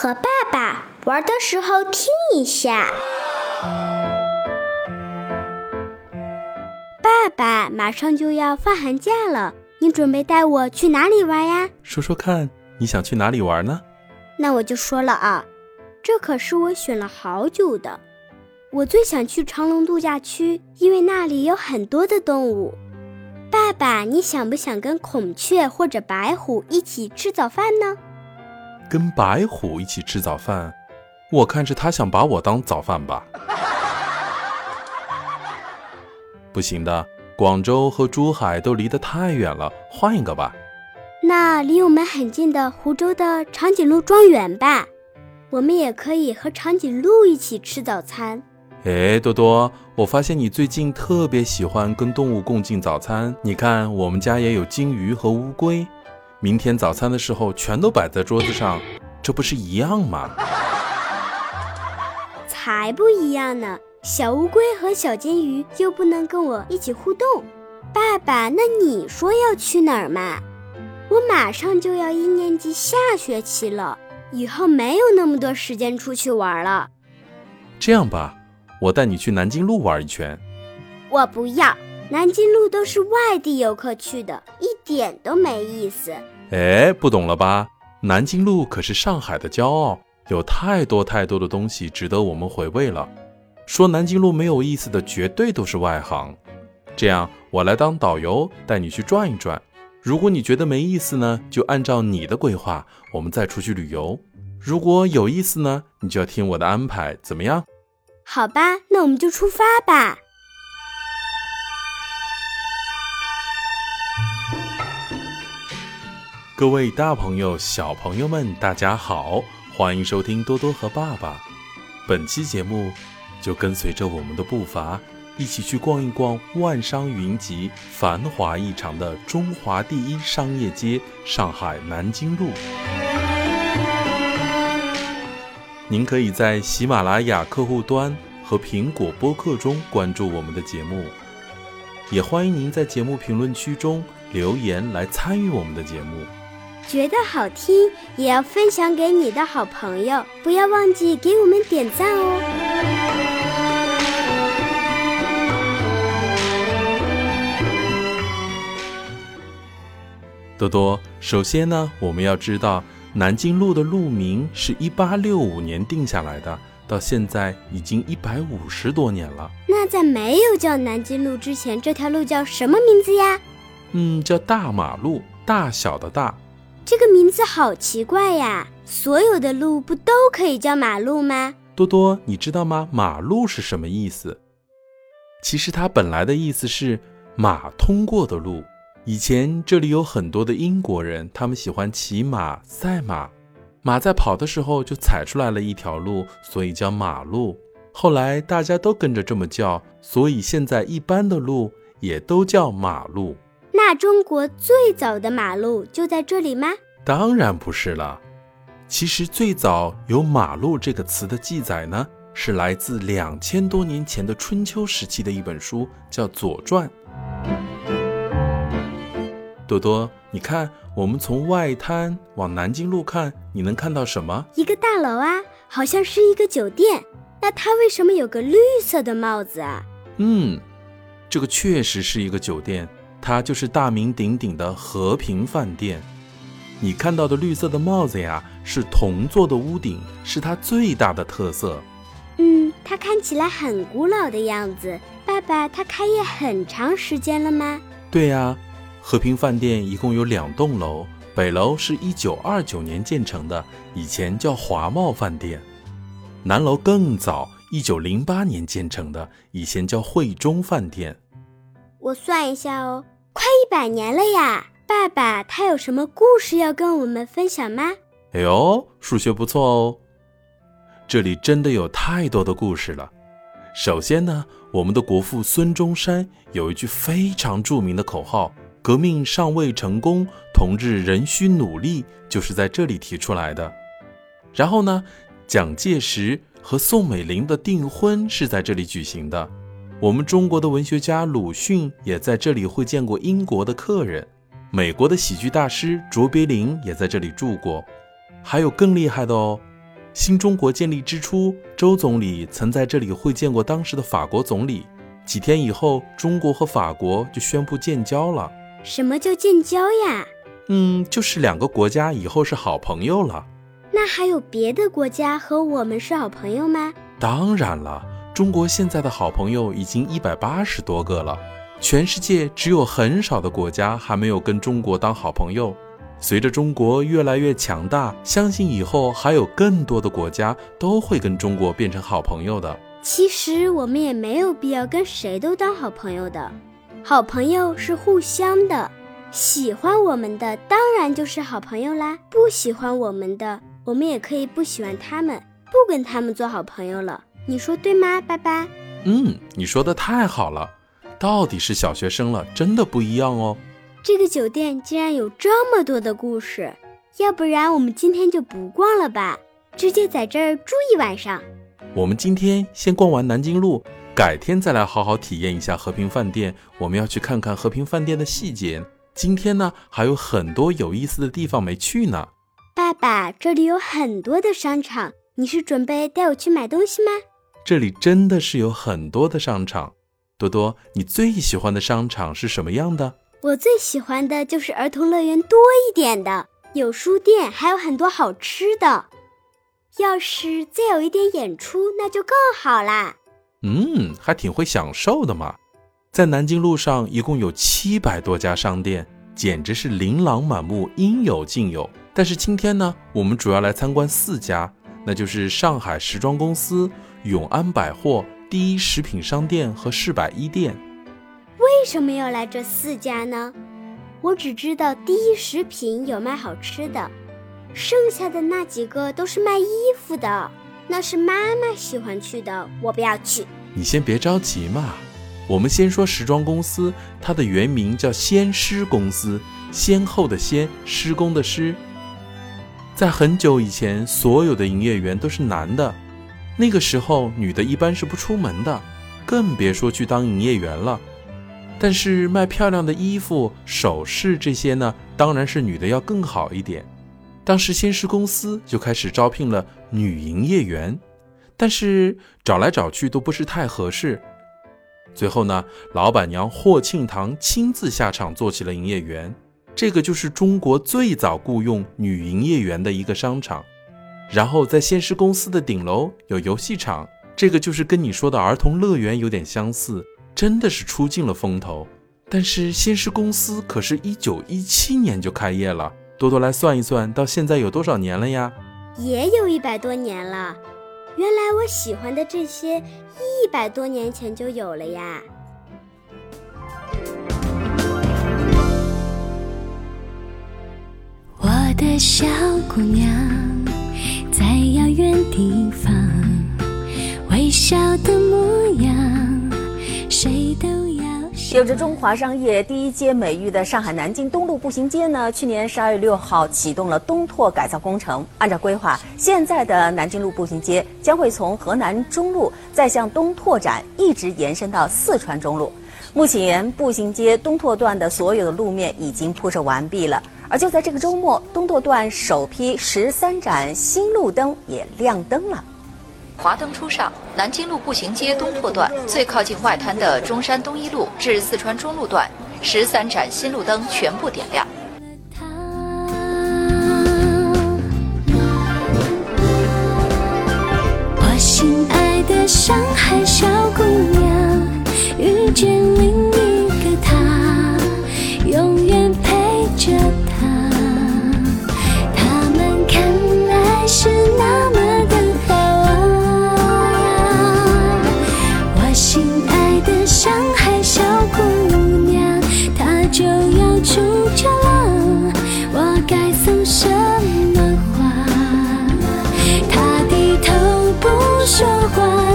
和爸爸玩的时候听一下。爸爸，马上就要放寒假了，你准备带我去哪里玩呀？说说看，你想去哪里玩呢？那我就说了啊，这可是我选了好久的。我最想去长隆度假区，因为那里有很多的动物。爸爸，你想不想跟孔雀或者白虎一起吃早饭呢？跟白虎一起吃早饭，我看是他想把我当早饭吧。不行的，广州和珠海都离得太远了，换一个吧。那离我们很近的湖州的长颈鹿庄园吧，我们也可以和长颈鹿一起吃早餐。哎，多多，我发现你最近特别喜欢跟动物共进早餐。你看，我们家也有金鱼和乌龟，明天早餐的时候全都摆在桌子上，这不是一样吗？才不一样呢！小乌龟和小金鱼又不能跟我一起互动。爸爸，那你说要去哪儿嘛？我马上就要一年级下学期了，以后没有那么多时间出去玩了。这样吧。我带你去南京路玩一圈。我不要，南京路都是外地游客去的，一点都没意思。哎，不懂了吧？南京路可是上海的骄傲，有太多太多的东西值得我们回味了。说南京路没有意思的，绝对都是外行。这样，我来当导游，带你去转一转。如果你觉得没意思呢，就按照你的规划，我们再出去旅游。如果有意思呢，你就要听我的安排，怎么样？好吧，那我们就出发吧。各位大朋友、小朋友们，大家好，欢迎收听多多和爸爸。本期节目就跟随着我们的步伐，一起去逛一逛万商云集、繁华异常的中华第一商业街——上海南京路。您可以在喜马拉雅客户端和苹果播客中关注我们的节目，也欢迎您在节目评论区中留言来参与我们的节目。觉得好听也要分享给你的好朋友，不要忘记给我们点赞哦。多多，首先呢，我们要知道。南京路的路名是一八六五年定下来的，到现在已经一百五十多年了。那在没有叫南京路之前，这条路叫什么名字呀？嗯，叫大马路，大小的大。这个名字好奇怪呀！所有的路不都可以叫马路吗？多多，你知道吗？马路是什么意思？其实它本来的意思是马通过的路。以前这里有很多的英国人，他们喜欢骑马赛马，马在跑的时候就踩出来了一条路，所以叫马路。后来大家都跟着这么叫，所以现在一般的路也都叫马路。那中国最早的马路就在这里吗？当然不是了。其实最早有“马路”这个词的记载呢，是来自两千多年前的春秋时期的一本书，叫《左传》。多多，你看，我们从外滩往南京路看，你能看到什么？一个大楼啊，好像是一个酒店。那它为什么有个绿色的帽子啊？嗯，这个确实是一个酒店，它就是大名鼎鼎的和平饭店。你看到的绿色的帽子呀，是铜做的屋顶，是它最大的特色。嗯，它看起来很古老的样子。爸爸，它开业很长时间了吗？对呀。和平饭店一共有两栋楼，北楼是一九二九年建成的，以前叫华茂饭店；南楼更早，一九零八年建成的，以前叫汇中饭店。我算一下哦，快一百年了呀！爸爸，他有什么故事要跟我们分享吗？哎呦，数学不错哦！这里真的有太多的故事了。首先呢，我们的国父孙中山有一句非常著名的口号。革命尚未成功，同志仍需努力，就是在这里提出来的。然后呢，蒋介石和宋美龄的订婚是在这里举行的。我们中国的文学家鲁迅也在这里会见过英国的客人，美国的喜剧大师卓别林也在这里住过。还有更厉害的哦，新中国建立之初，周总理曾在这里会见过当时的法国总理。几天以后，中国和法国就宣布建交了。什么叫建交呀？嗯，就是两个国家以后是好朋友了。那还有别的国家和我们是好朋友吗？当然了，中国现在的好朋友已经一百八十多个了。全世界只有很少的国家还没有跟中国当好朋友。随着中国越来越强大，相信以后还有更多的国家都会跟中国变成好朋友的。其实我们也没有必要跟谁都当好朋友的，好朋友是互相的。喜欢我们的当然就是好朋友啦，不喜欢我们的，我们也可以不喜欢他们，不跟他们做好朋友了。你说对吗，爸爸？嗯，你说的太好了。到底是小学生了，真的不一样哦。这个酒店竟然有这么多的故事，要不然我们今天就不逛了吧，直接在这儿住一晚上。我们今天先逛完南京路，改天再来好好体验一下和平饭店。我们要去看看和平饭店的细节。今天呢，还有很多有意思的地方没去呢。爸爸，这里有很多的商场，你是准备带我去买东西吗？这里真的是有很多的商场。多多，你最喜欢的商场是什么样的？我最喜欢的就是儿童乐园多一点的，有书店，还有很多好吃的。要是再有一点演出，那就更好啦。嗯，还挺会享受的嘛。在南京路上一共有七百多家商店，简直是琳琅满目，应有尽有。但是今天呢，我们主要来参观四家，那就是上海时装公司、永安百货。第一食品商店和市百一店，为什么要来这四家呢？我只知道第一食品有卖好吃的，剩下的那几个都是卖衣服的，那是妈妈喜欢去的，我不要去。你先别着急嘛，我们先说时装公司，它的原名叫先施公司，先后的先，施工的施。在很久以前，所有的营业员都是男的。那个时候，女的一般是不出门的，更别说去当营业员了。但是卖漂亮的衣服、首饰这些呢，当然是女的要更好一点。当时先施公司就开始招聘了女营业员，但是找来找去都不是太合适。最后呢，老板娘霍庆堂亲自下场做起了营业员。这个就是中国最早雇佣女营业员的一个商场。然后在先施公司的顶楼有游戏场，这个就是跟你说的儿童乐园有点相似，真的是出尽了风头。但是先施公司可是一九一七年就开业了，多多来算一算，到现在有多少年了呀？也有一百多年了。原来我喜欢的这些一百多年前就有了呀。我的小姑娘。地方，微笑的模样，谁都要。有着中华商业第一街美誉的上海南京东路步行街呢，去年十二月六号启动了东拓改造工程。按照规划，现在的南京路步行街将会从河南中路再向东拓展，一直延伸到四川中路。目前，步行街东拓段的所有的路面已经铺设完毕了。而就在这个周末，东拓段首批十三盏新路灯也亮灯了。华灯初上，南京路步行街东拓段最靠近外滩的中山东一路至四川中路段，十三盏新路灯全部点亮。我心爱的上海小姑娘，遇见出嫁了，我该送什么花？他低头不说话。